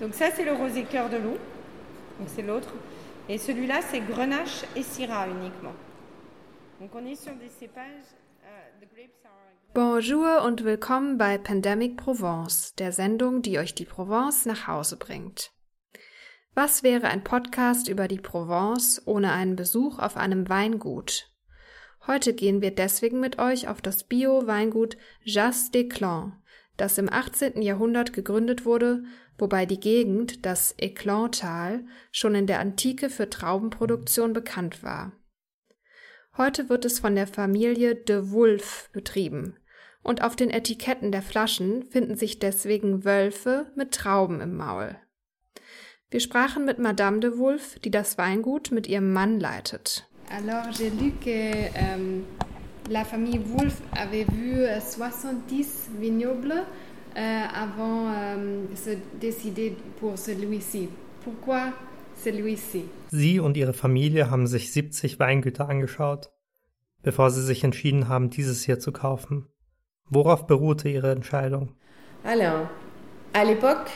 Donc ça, c'est le rosé cœur de loup. Donc c'est l'autre. Et celui-là, c'est Grenache et Syrah uniquement. Donc on est sur des cépages. Uh, are... Bonjour und willkommen bei Pandemic Provence, der Sendung, die euch die Provence nach Hause bringt. Was wäre ein Podcast über die Provence ohne einen Besuch auf einem Weingut? Heute gehen wir deswegen mit euch auf das Bio-Weingut Jas des Clans, das im 18. Jahrhundert gegründet wurde, wobei die Gegend, das Éclantal, schon in der Antike für Traubenproduktion bekannt war. Heute wird es von der Familie de Wulf betrieben, und auf den Etiketten der Flaschen finden sich deswegen Wölfe mit Trauben im Maul. Wir sprachen mit Madame de Wulf, die das Weingut mit ihrem Mann leitet. Alors j'ai lu que euh, la famille Wolf avait vu 70 vignobles euh, avant euh, se décider pour celui-ci. Pourquoi celui-ci? Sie und ihre Familie haben sich 70 Weingüter angeschaut, bevor sie sich entschieden haben, dieses hier zu kaufen. Worauf beruhte ihre Entscheidung? Alors, à l'époque,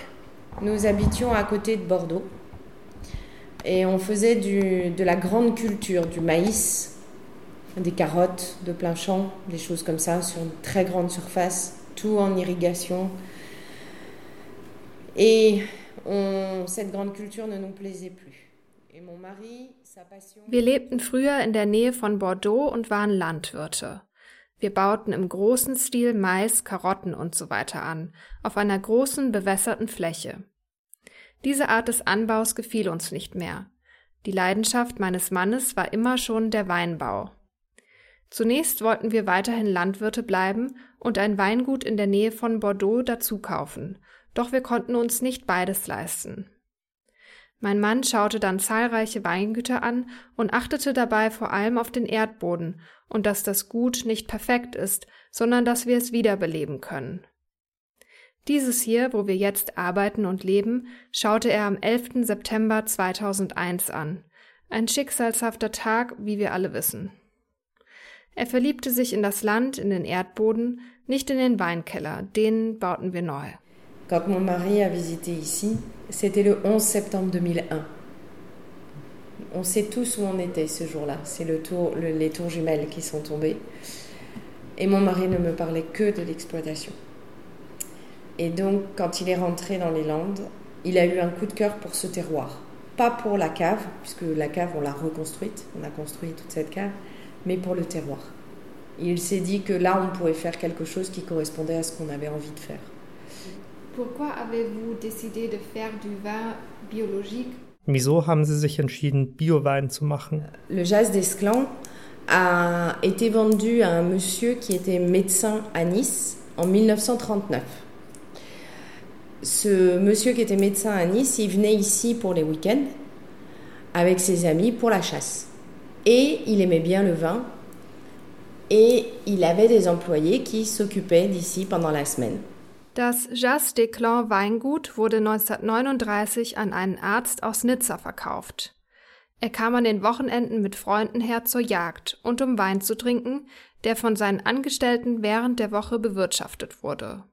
nous habitions à côté de Bordeaux. Et on faisait du, de la grande culture, du maïs, des carottes de plein champ, des choses comme ça, sur une très grande surface, tout en irrigation. Et on, cette grande culture ne nous plaisait plus. Wir lebten früher in der Nähe von Bordeaux und waren Landwirte. Wir bauten im großen Stil Mais, Karotten und so weiter an, auf einer großen bewässerten Fläche. Diese Art des Anbaus gefiel uns nicht mehr. Die Leidenschaft meines Mannes war immer schon der Weinbau. Zunächst wollten wir weiterhin Landwirte bleiben und ein Weingut in der Nähe von Bordeaux dazu kaufen, doch wir konnten uns nicht beides leisten. Mein Mann schaute dann zahlreiche Weingüter an und achtete dabei vor allem auf den Erdboden und dass das Gut nicht perfekt ist, sondern dass wir es wiederbeleben können. Dieses hier, wo wir jetzt arbeiten und leben, schaute er am 11. September 2001 an. Ein schicksalshafter Tag, wie wir alle wissen. Er verliebte sich in das Land, in den Erdboden, nicht in den Weinkeller, den bauten wir neu. Quand mon mari a visité ici, c'était le 11 septembre 2001. On sait tous où on était ce jour-là. C'est le tour, le, les tours jumelles qui sont tombées. Et mon mari ne me parlait que de l'exploitation. Et donc, quand il est rentré dans les Landes, il a eu un coup de cœur pour ce terroir. Pas pour la cave, puisque la cave, on l'a reconstruite, on a construit toute cette cave, mais pour le terroir. il s'est dit que là, on pouvait faire quelque chose qui correspondait à ce qu'on avait envie de faire. Pourquoi avez-vous décidé de faire du vin biologique? Wieso haben Sie sich entschieden, Biowein zu machen? Le Jazz d'Esclan a été vendu à un monsieur qui était médecin à Nice en 1939 ce monsieur qui était médecin à Nice, il venait ici pour les week-ends avec ses amis pour la chasse. Et il aimait bien le vin. Et il avait des employés qui s'occupaient d'ici pendant la semaine. Das Jas de Clan Weingut wurde 1939 an einen Arzt aus Nizza verkauft. Er kam an den Wochenenden mit Freunden her zur Jagd und um Wein zu trinken, der von seinen Angestellten während der Woche bewirtschaftet wurde.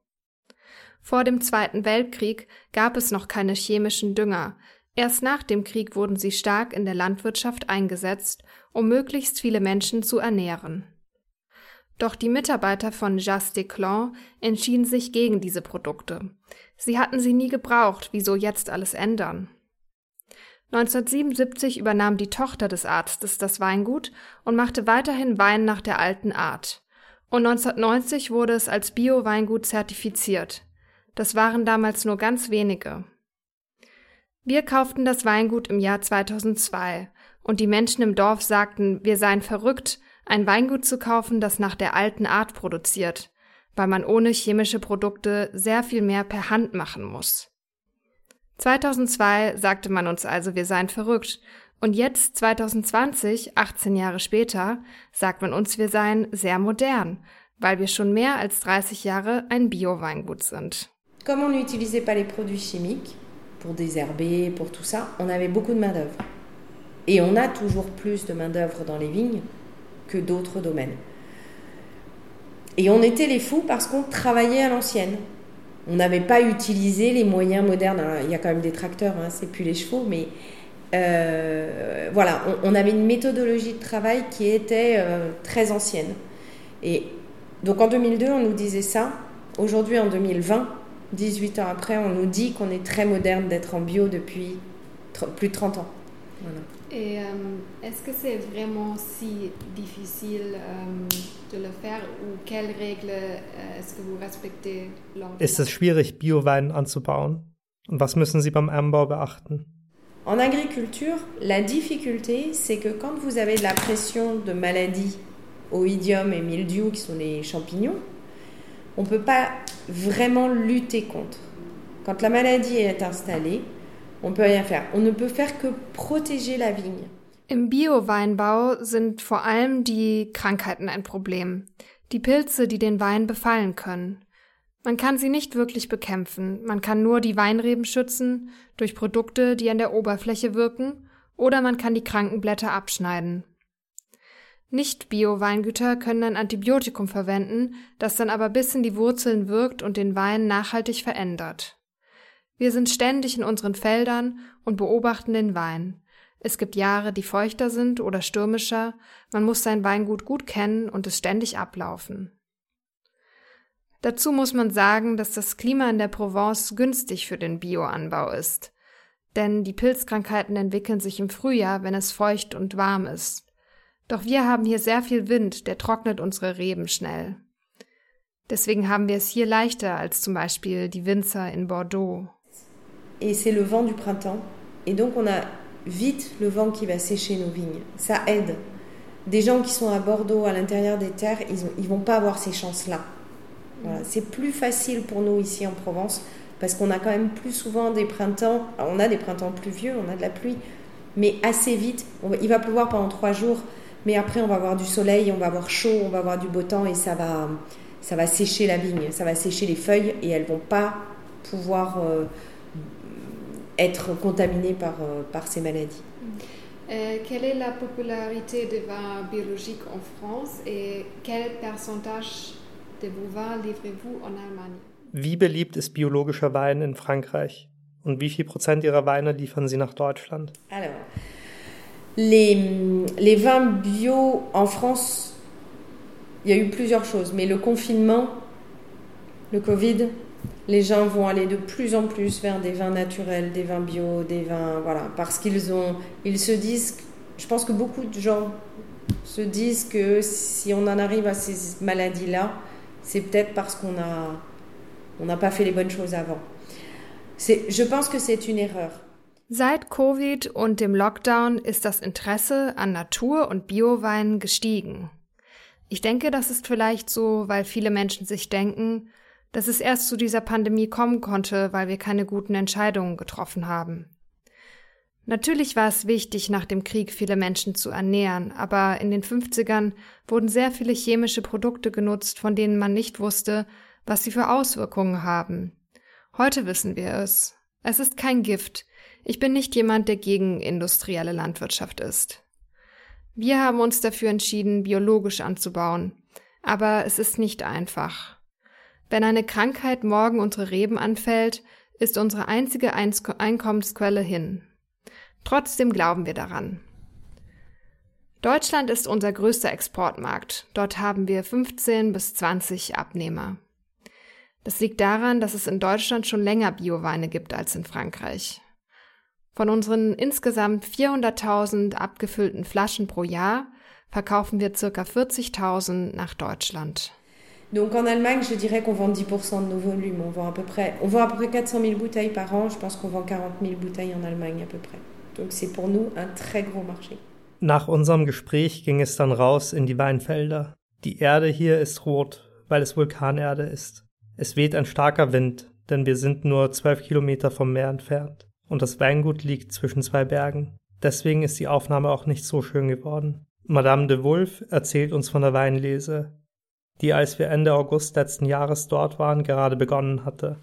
Vor dem Zweiten Weltkrieg gab es noch keine chemischen Dünger. Erst nach dem Krieg wurden sie stark in der Landwirtschaft eingesetzt, um möglichst viele Menschen zu ernähren. Doch die Mitarbeiter von Jas de Clan entschieden sich gegen diese Produkte. Sie hatten sie nie gebraucht, wieso jetzt alles ändern? 1977 übernahm die Tochter des Arztes das Weingut und machte weiterhin Wein nach der alten Art. Und 1990 wurde es als Bio-Weingut zertifiziert. Das waren damals nur ganz wenige. Wir kauften das Weingut im Jahr 2002 und die Menschen im Dorf sagten, wir seien verrückt, ein Weingut zu kaufen, das nach der alten Art produziert, weil man ohne chemische Produkte sehr viel mehr per Hand machen muss. 2002 sagte man uns also, wir seien verrückt und jetzt 2020, 18 Jahre später, sagt man uns, wir seien sehr modern, weil wir schon mehr als 30 Jahre ein Bio-Weingut sind. Comme on n'utilisait pas les produits chimiques pour désherber, pour tout ça, on avait beaucoup de main-d'œuvre. Et on a toujours plus de main-d'œuvre dans les vignes que d'autres domaines. Et on était les fous parce qu'on travaillait à l'ancienne. on n'avait pas utilisé les moyens modernes. il y a quand même des tracteurs, hein, c'est plus les chevaux, mais euh, voilà, on, avait une méthodologie de travail qui était euh, très ancienne. Et donc en 2002, on nous disait ça. Aujourd'hui, en 2020, 18 ans après, on nous dit qu'on est très moderne d'être en bio depuis plus de 30 ans. Et euh, est-ce que c'est vraiment si difficile de le faire ou quelles règles est-ce que vous respectez Ist es schwierig, Biowein anzubauen? Und was müssen Sie beim Anbau beachten? En agriculture, la difficulté, c'est que quand vous avez de la pression de maladies, oïdium et mildiou, qui sont les champignons, on ne peut pas vraiment lutter contre. Quand la maladie est installée, on ne peut rien faire. On ne peut faire que protéger la vigne. Im Bio-Weinbau sind vor allem die Krankheiten ein Problem. Die Pilze, die den Wein befallen können. Man kann sie nicht wirklich bekämpfen, man kann nur die Weinreben schützen durch Produkte, die an der Oberfläche wirken, oder man kann die kranken Blätter abschneiden. Nicht-Bio-Weingüter können ein Antibiotikum verwenden, das dann aber bis in die Wurzeln wirkt und den Wein nachhaltig verändert. Wir sind ständig in unseren Feldern und beobachten den Wein. Es gibt Jahre, die feuchter sind oder stürmischer, man muss sein Weingut gut kennen und es ständig ablaufen. Dazu muss man sagen, dass das Klima in der Provence günstig für den Bioanbau ist. Denn die Pilzkrankheiten entwickeln sich im Frühjahr, wenn es feucht und warm ist. Doch wir haben hier sehr viel Wind, der trocknet unsere Reben schnell. Deswegen haben wir es hier leichter als zum Beispiel die Winzer in Bordeaux. Et c'est le vent du printemps. Et donc on a vite le vent qui va sécher nos vignes. Ça aide. Des gens qui sont à Bordeaux, à l'intérieur des terres, ils ne vont pas avoir ces chances-là. C'est plus facile pour nous ici en Provence parce qu'on a quand même plus souvent des printemps. on a des printemps pluvieux, on a de la pluie, mais assez vite. il va pleuvoir pendant trois jours, mais après on va avoir du soleil, on va avoir chaud, on va avoir du beau temps et ça va, ça va sécher la vigne, ça va sécher les feuilles et elles vont pas pouvoir euh, être contaminées par, euh, par ces maladies. Euh, quelle est la popularité des vins biologiques en France et quel pourcentage de vos livrez-vous en Allemagne? Wie beliebt ist biologischer Wein in Frankreich? Und wie viel Prozent Ihrer Weine liefern Sie nach Deutschland? Alors, les, vins bio en France, il y a eu plusieurs choses, mais le confinement, le Covid, les gens vont aller de plus en plus vers des vins naturels, des vins bio, des vins voilà, parce qu'ils ont, ils se disent, je pense que beaucoup de gens se disent que si on en arrive à ces maladies-là, c'est peut-être parce qu'on a on n'a pas fait les bonnes choses avant. Je pense que c'est une erreur. Seit Covid und dem Lockdown ist das Interesse an Natur- und Biowein gestiegen. Ich denke, das ist vielleicht so, weil viele Menschen sich denken, dass es erst zu dieser Pandemie kommen konnte, weil wir keine guten Entscheidungen getroffen haben. Natürlich war es wichtig, nach dem Krieg viele Menschen zu ernähren, aber in den 50ern wurden sehr viele chemische Produkte genutzt, von denen man nicht wusste, was sie für Auswirkungen haben. Heute wissen wir es. Es ist kein Gift. Ich bin nicht jemand, der gegen industrielle Landwirtschaft ist. Wir haben uns dafür entschieden, biologisch anzubauen. Aber es ist nicht einfach. Wenn eine Krankheit morgen unsere Reben anfällt, ist unsere einzige Einkommensquelle hin. Trotzdem glauben wir daran. Deutschland ist unser größter Exportmarkt. Dort haben wir 15 bis 20 Abnehmer. Das liegt daran, dass es in Deutschland schon länger Bioweine gibt als in Frankreich. Von unseren insgesamt 400.000 abgefüllten Flaschen pro Jahr verkaufen wir ca. 40.000 nach Deutschland. Donc en Allemagne, je dirais qu'on vend 10% de nos volumes. On vend à peu près, on vend à peu près 400 000 bouteilles par an. Je pense qu'on vend 40 000 bouteilles en Allemagne à peu près. Donc c'est pour nous un très gros marché. Nach unserem Gespräch ging es dann raus in die Weinfelder. Die Erde hier ist rot, weil es Vulkanerde ist. Es weht ein starker Wind, denn wir sind nur zwölf Kilometer vom Meer entfernt. Und das Weingut liegt zwischen zwei Bergen. Deswegen ist die Aufnahme auch nicht so schön geworden. Madame de Wolf erzählt uns von der Weinlese, die als wir Ende August letzten Jahres dort waren, gerade begonnen hatte.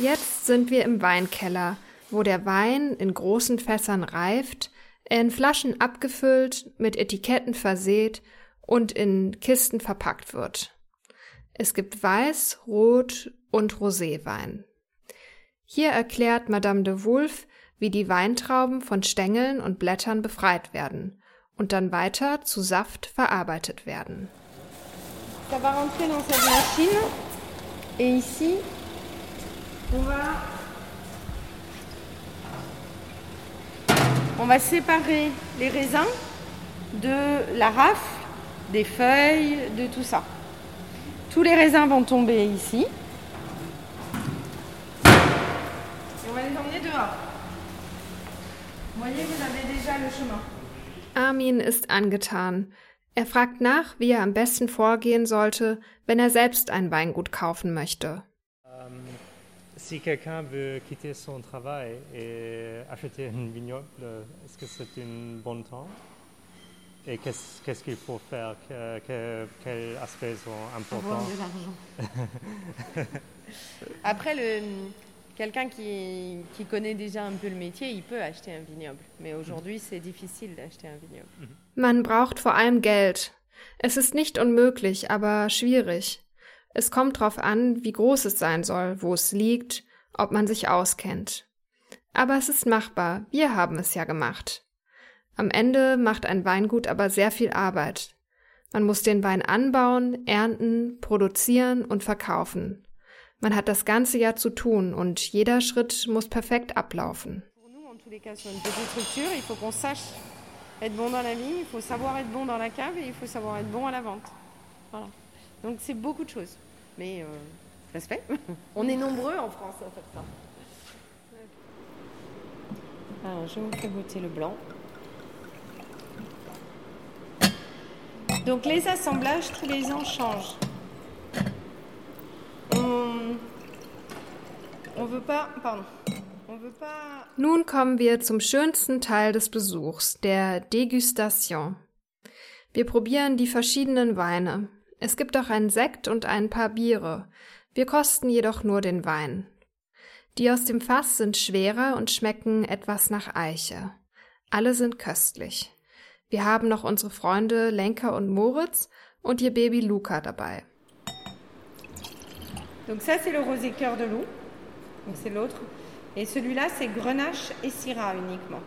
Jetzt sind wir im Weinkeller, wo der Wein in großen Fässern reift, in Flaschen abgefüllt, mit Etiketten verseht und in Kisten verpackt wird. Es gibt Weiß, Rot und Roséwein. Hier erklärt Madame de Wolf, wie die Weintrauben von Stängeln und Blättern befreit werden und dann weiter zu Saft verarbeitet werden. Ça va rentrer dans cette machine. Et ici, on va, on va séparer les raisins de la rafle, des feuilles, de tout ça. Tous les raisins vont tomber ici. Et on va les emmener dehors. Vous voyez, vous avez déjà le chemin. Armin ist angetan. Er fragt nach, wie er am besten vorgehen sollte, wenn er selbst ein Weingut kaufen möchte. Si quelqu'un veut quitter son travail et acheter une vignoble, est-ce que c'est un bon temps? Et qu'est-ce qu'il faut faire? Que- que- Quels aspects sont importants? De l'argent. Après, le, quelqu'un qui, qui connaît déjà un peu le métier, il peut acheter un vignoble. Mais aujourd'hui, c'est difficile d'acheter un vignoble. Man braucht vor allem Geld. Es ist nicht unmöglich, aber schwierig. Es kommt drauf an, wie groß es sein soll, wo es liegt, ob man sich auskennt. Aber es ist machbar, wir haben es ja gemacht. Am Ende macht ein Weingut aber sehr viel Arbeit. Man muss den Wein anbauen, ernten, produzieren und verkaufen. Man hat das ganze Jahr zu tun und jeder Schritt muss perfekt ablaufen. Voilà. Donc c'est beaucoup de choses. Mais euh, ça se fait. On est nombreux en France à faire ça. Alors, je vous fais goûter le blanc. Donc les assemblages tous les ans changent. On, on veut pas, pardon, on veut pas Nun kommen wir zum schönsten Teil des Besuchs, der Degustation. Wir probieren die verschiedenen Weine. Es gibt auch einen Sekt und ein paar Biere. Wir kosten jedoch nur den Wein. Die aus dem Fass sind schwerer und schmecken etwas nach Eiche. Alle sind köstlich. Wir haben noch unsere Freunde Lenka und Moritz und ihr Baby Luca dabei. Donc ça, c'est le rosé cœur de loup. Donc c'est l'autre. Et celui-là, c'est grenache et syrah uniquement.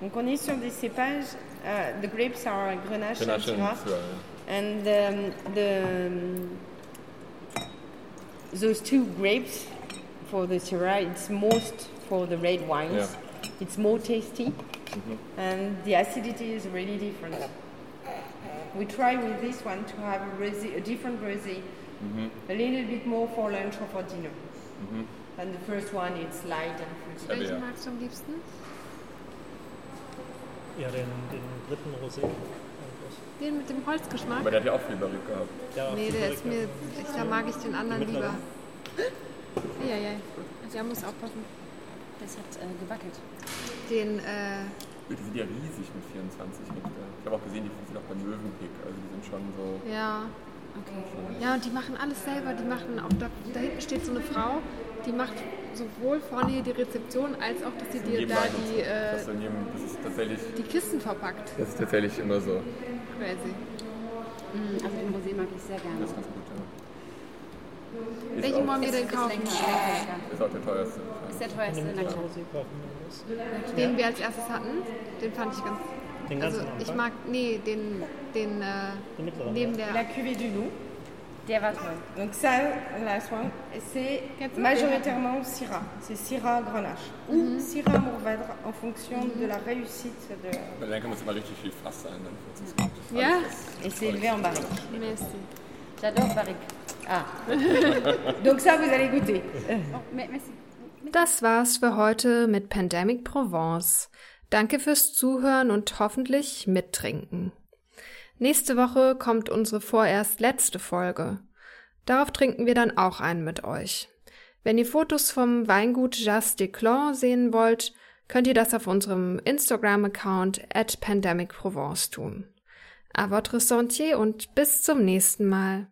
Donc on est sur des cépages. euh, the grapes are grenache, and Grenache and syrah. Syrah, And um, the um, those two grapes for the syrah, it's most for the red wines. It's more tasty, and the acidity is really different. We try with this one to have a, rosé, a different rosé, a little bit more for lunch or for dinner. And the first one, it's light and fruity. Heavy, Welchen ja. magst du am liebsten? Ja, den, den dritten Rosé. Den mit dem Holzgeschmack? Aber der hat ja auch viel Barrique gehabt. Ja, Nee, der ist mir. Ich, da mag ich den anderen lieber. Ja, ja. Der muss aufpassen. Das hat äh, gewackelt. Den, äh, Die sind ja riesig mit 24 Hektar. Ich habe auch gesehen, die sind auch beim Möwenpick. Also die sind schon so. ja. Okay. Ja, und die machen alles selber. Die machen auch, da, da hinten steht so eine Frau, die macht sowohl vorne hier die Rezeption, als auch, dass sie dir da die, so. das, äh, ist das ist tatsächlich. die Kisten verpackt. Das ist tatsächlich immer so. Crazy. Also den Rosé mag ich sehr gerne. Das ist ganz gut, ja. Ist Welchen auch, wollen wir denn Ist kaufen? ist auch der teuerste. Ist der teuerste, na klar. Wir. Den wir als erstes hatten, den fand ich ganz. Den Also ganzen ich Anfang? mag, nee, den, den äh, Den mittleren. neben La der. cuvée du loup. Der war toll. Donc ça, last one, c'est majoritairement Syrah. C'est Syrah Grenache ou Syrah Mourvèdre en fonction de la réussite de... Bei Lenker muss immer richtig viel Fass sein. Ja? Et c'est élevé en barrique. Merci. J'adore Barrique. Ah. Donc ça, vous allez goûter. Oh, me- merci. Das war's für heute mit Pandemic Provence. Danke fürs Zuhören und hoffentlich mittrinken. Nächste Woche kommt unsere vorerst letzte Folge. Darauf trinken wir dann auch einen mit euch. Wenn ihr Fotos vom Weingut Jas de Clan sehen wollt, könnt ihr das auf unserem Instagram-Account at Pandemic Provence tun. À votre sentier und bis zum nächsten Mal.